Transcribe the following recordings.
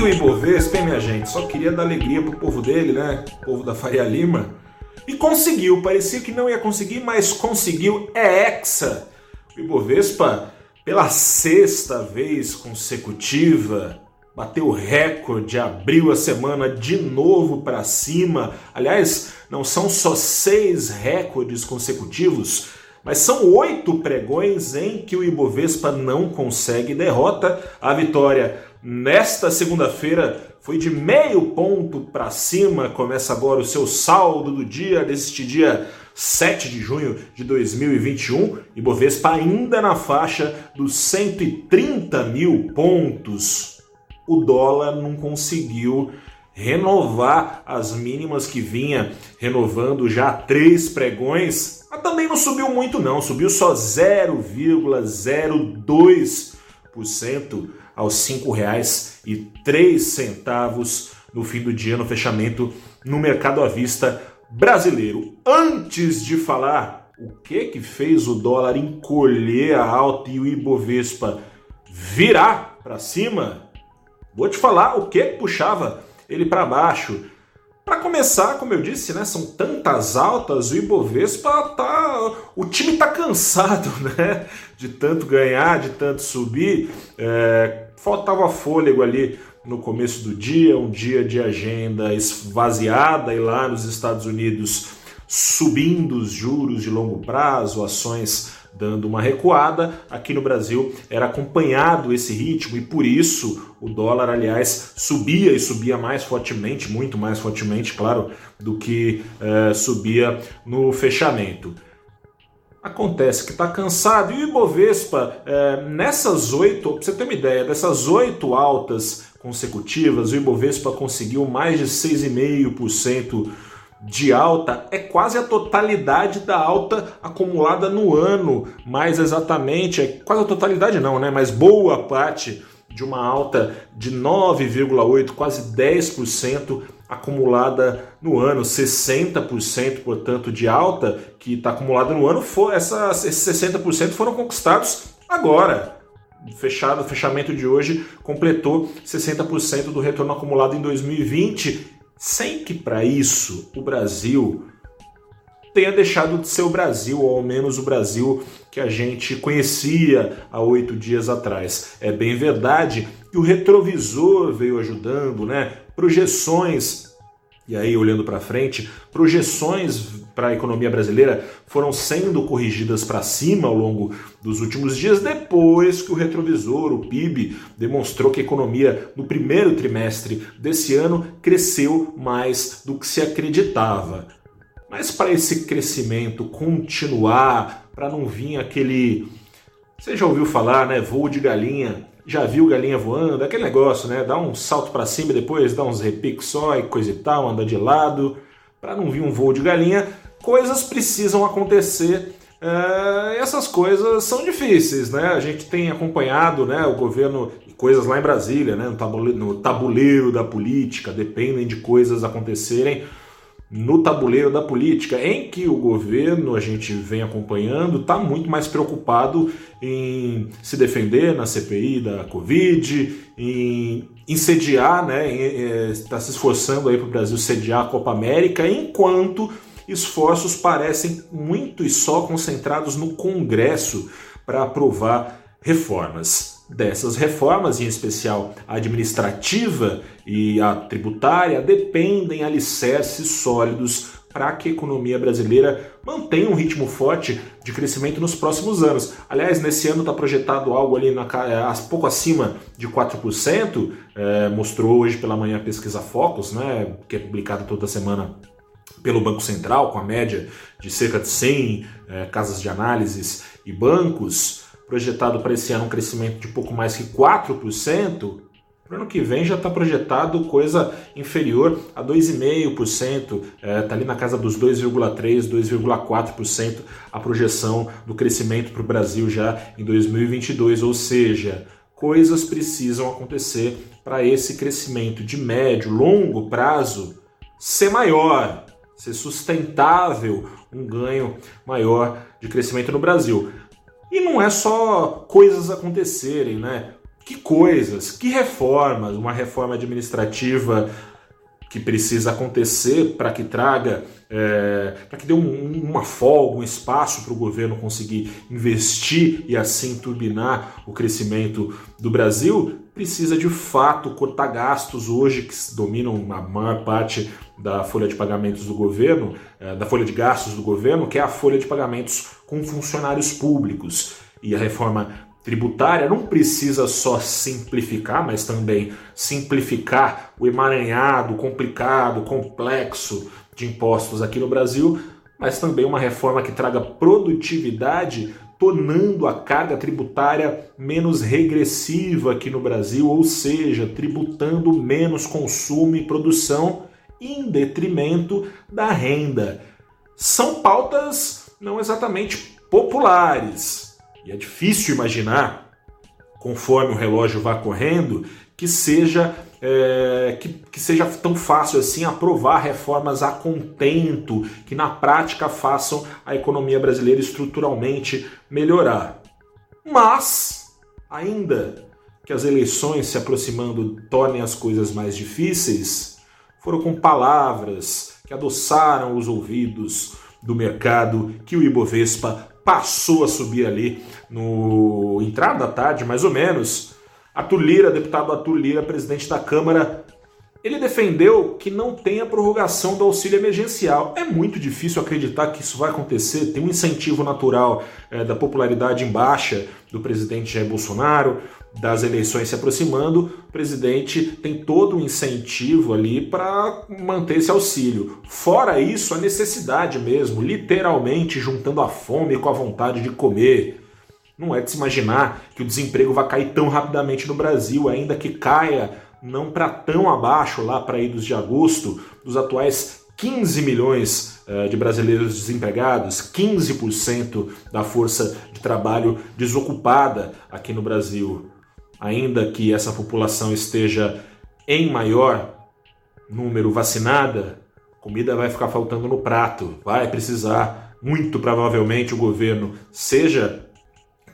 O Ibovespa, hein, minha gente? Só queria dar alegria pro povo dele, né? O povo da Faria Lima. E conseguiu, parecia que não ia conseguir, mas conseguiu. É Hexa. O Ibovespa, pela sexta vez consecutiva, bateu recorde, abriu a semana de novo para cima. Aliás, não são só seis recordes consecutivos, mas são oito pregões em que o Ibovespa não consegue derrota. A vitória nesta segunda-feira foi de meio ponto para cima. Começa agora o seu saldo do dia, deste dia 7 de junho de 2021. Ibovespa ainda na faixa dos 130 mil pontos. O dólar não conseguiu renovar as mínimas que vinha renovando já três pregões, mas também não subiu muito não, subiu só 0,02% aos R$ 5,03 no fim do dia no fechamento no mercado à vista brasileiro. Antes de falar o que que fez o dólar encolher a alta e o Ibovespa virar para cima, vou te falar o que puxava ele para baixo. Para começar, como eu disse, né, são tantas altas, o Ibovespa tá, o time tá cansado, né, de tanto ganhar, de tanto subir. É, faltava fôlego ali no começo do dia, um dia de agenda esvaziada e lá nos Estados Unidos subindo os juros de longo prazo, ações dando uma recuada. Aqui no Brasil era acompanhado esse ritmo e por isso o dólar, aliás, subia e subia mais fortemente, muito mais fortemente, claro, do que eh, subia no fechamento. Acontece que está cansado e o Ibovespa, é, nessas oito, para você ter uma ideia, dessas oito altas consecutivas, o Ibovespa conseguiu mais de 6,5% de alta, é quase a totalidade da alta acumulada no ano, mais exatamente, é quase a totalidade não, né? Mas boa parte de uma alta de 9,8, quase 10% acumulada no ano, 60%, portanto, de alta que está acumulada no ano, for, essa, esses 60% foram conquistados agora. Fechado, fechamento de hoje completou 60% do retorno acumulado em 2020, sem que para isso o Brasil tenha deixado de ser o Brasil, ou ao menos o Brasil que a gente conhecia há oito dias atrás. É bem verdade que o retrovisor veio ajudando, né? Projeções e aí olhando para frente, projeções para a economia brasileira foram sendo corrigidas para cima ao longo dos últimos dias, depois que o retrovisor, o PIB, demonstrou que a economia no primeiro trimestre desse ano cresceu mais do que se acreditava. Mas para esse crescimento continuar, para não vir aquele. Você já ouviu falar, né? Voo de galinha já viu galinha voando, aquele negócio, né? Dá um salto para cima e depois dá uns repiques só e coisa e tal, anda de lado, para não vir um voo de galinha. Coisas precisam acontecer. Uh, essas coisas são difíceis, né? A gente tem acompanhado, né, o governo coisas lá em Brasília, né, no tabuleiro, no tabuleiro da política, dependem de coisas acontecerem no tabuleiro da política, em que o governo, a gente vem acompanhando, está muito mais preocupado em se defender na CPI da Covid, em, em sediar, né, está se esforçando aí para o Brasil sediar a Copa América, enquanto esforços parecem muito e só concentrados no Congresso para aprovar reformas dessas reformas, em especial a administrativa e a tributária, dependem alicerces sólidos para que a economia brasileira mantenha um ritmo forte de crescimento nos próximos anos. Aliás, nesse ano está projetado algo ali na, é, pouco acima de 4%, é, mostrou hoje pela manhã a pesquisa Focus, né, que é publicada toda semana pelo Banco Central, com a média de cerca de 100 é, casas de análises e bancos projetado para esse ano um crescimento de pouco mais que 4%, para o ano que vem já está projetado coisa inferior a 2,5%, está é, tá ali na casa dos 2,3%, 2,4% a projeção do crescimento para o Brasil já em 2022, ou seja, coisas precisam acontecer para esse crescimento de médio, longo prazo ser maior, ser sustentável, um ganho maior de crescimento no Brasil. E não é só coisas acontecerem, né? que coisas, que reformas, uma reforma administrativa que precisa acontecer para que traga, é, para que dê um, uma folga, um espaço para o governo conseguir investir e assim turbinar o crescimento do Brasil, precisa de fato cortar gastos hoje que dominam a maior parte da folha de pagamentos do governo, é, da folha de gastos do governo, que é a folha de pagamentos com funcionários públicos. E a reforma tributária não precisa só simplificar, mas também simplificar o emaranhado, complicado, complexo de impostos aqui no Brasil, mas também uma reforma que traga produtividade, tornando a carga tributária menos regressiva aqui no Brasil, ou seja, tributando menos consumo e produção em detrimento da renda. São pautas não exatamente populares, e é difícil imaginar, conforme o relógio vá correndo, que seja é, que, que, seja tão fácil assim aprovar reformas a contento, que na prática façam a economia brasileira estruturalmente melhorar. Mas, ainda que as eleições se aproximando tornem as coisas mais difíceis, foram com palavras que adoçaram os ouvidos do mercado que o Ibovespa passou a subir ali no entrada da tarde, mais ou menos. Arthur Lira, deputado Arthur Lira, presidente da Câmara, ele defendeu que não tenha prorrogação do auxílio emergencial. É muito difícil acreditar que isso vai acontecer. Tem um incentivo natural é, da popularidade em baixa do presidente Jair Bolsonaro das eleições se aproximando, o presidente tem todo o incentivo ali para manter esse auxílio. Fora isso, a necessidade mesmo, literalmente juntando a fome com a vontade de comer. Não é de se imaginar que o desemprego vai cair tão rapidamente no Brasil, ainda que caia não para tão abaixo, lá para idos de agosto, dos atuais 15 milhões uh, de brasileiros desempregados, 15% da força de trabalho desocupada aqui no Brasil. Ainda que essa população esteja em maior número vacinada, comida vai ficar faltando no prato, vai precisar, muito provavelmente, o governo, seja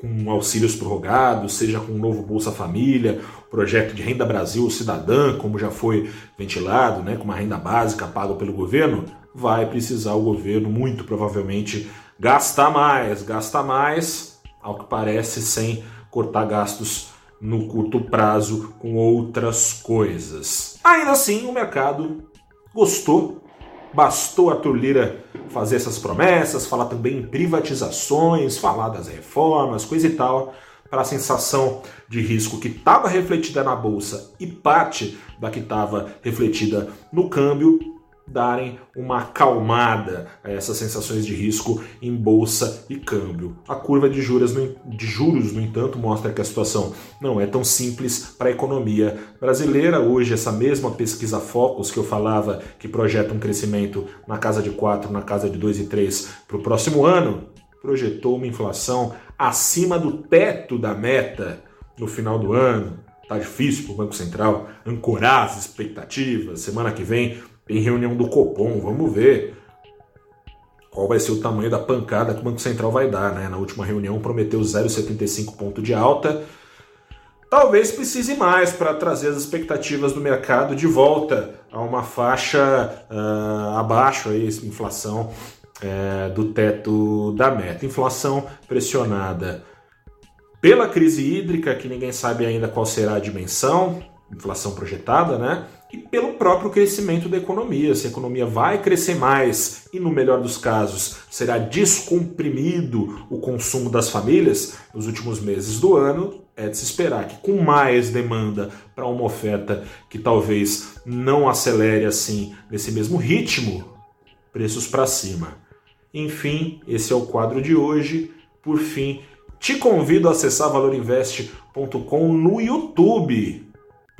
com auxílios prorrogados, seja com o novo Bolsa Família, projeto de Renda Brasil Cidadã, como já foi ventilado, né, com uma renda básica paga pelo governo, vai precisar o governo, muito provavelmente, gastar mais, gastar mais, ao que parece, sem cortar gastos no curto prazo com outras coisas. Ainda assim, o mercado gostou. Bastou a Turlira fazer essas promessas, falar também em privatizações, falar das reformas, coisa e tal, para a sensação de risco que estava refletida na bolsa e parte da que estava refletida no câmbio darem uma acalmada a essas sensações de risco em bolsa e câmbio. A curva de juros, no, de juros, no entanto, mostra que a situação não é tão simples para a economia brasileira. Hoje, essa mesma pesquisa Focus que eu falava que projeta um crescimento na casa de 4, na casa de 2 e 3 para o próximo ano, projetou uma inflação acima do teto da meta no final do ano. Tá difícil para o Banco Central ancorar as expectativas. Semana que vem tem reunião do Copom, vamos ver qual vai ser o tamanho da pancada que o Banco Central vai dar. Né? Na última reunião prometeu 0,75 ponto de alta. Talvez precise mais para trazer as expectativas do mercado de volta a uma faixa uh, abaixo, aí, inflação uh, do teto da meta. Inflação pressionada pela crise hídrica, que ninguém sabe ainda qual será a dimensão, inflação projetada, né? E pelo próprio crescimento da economia. Se a economia vai crescer mais e, no melhor dos casos, será descomprimido o consumo das famílias nos últimos meses do ano, é de se esperar que, com mais demanda para uma oferta que talvez não acelere assim nesse mesmo ritmo, preços para cima. Enfim, esse é o quadro de hoje. Por fim, te convido a acessar valorinvest.com no YouTube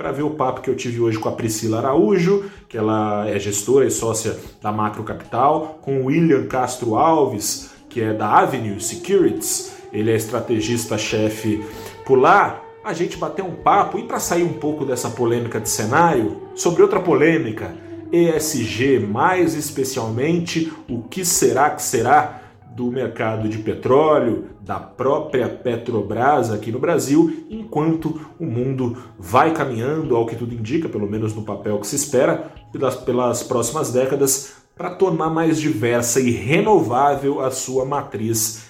para ver o papo que eu tive hoje com a Priscila Araújo, que ela é gestora e sócia da Macro Capital, com o William Castro Alves, que é da Avenue Securities, ele é estrategista-chefe por lá. A gente bateu um papo e para sair um pouco dessa polêmica de cenário, sobre outra polêmica, ESG, mais especialmente o que será que será do mercado de petróleo, da própria Petrobras aqui no Brasil, enquanto o mundo vai caminhando, ao que tudo indica, pelo menos no papel que se espera, pelas, pelas próximas décadas, para tornar mais diversa e renovável a sua matriz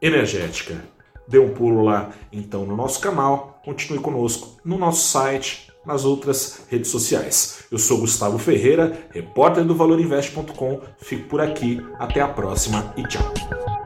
energética. Dê um pulo lá então no nosso canal, continue conosco no nosso site, nas outras redes sociais. Eu sou Gustavo Ferreira, repórter do ValorInvest.com. Fico por aqui, até a próxima e tchau.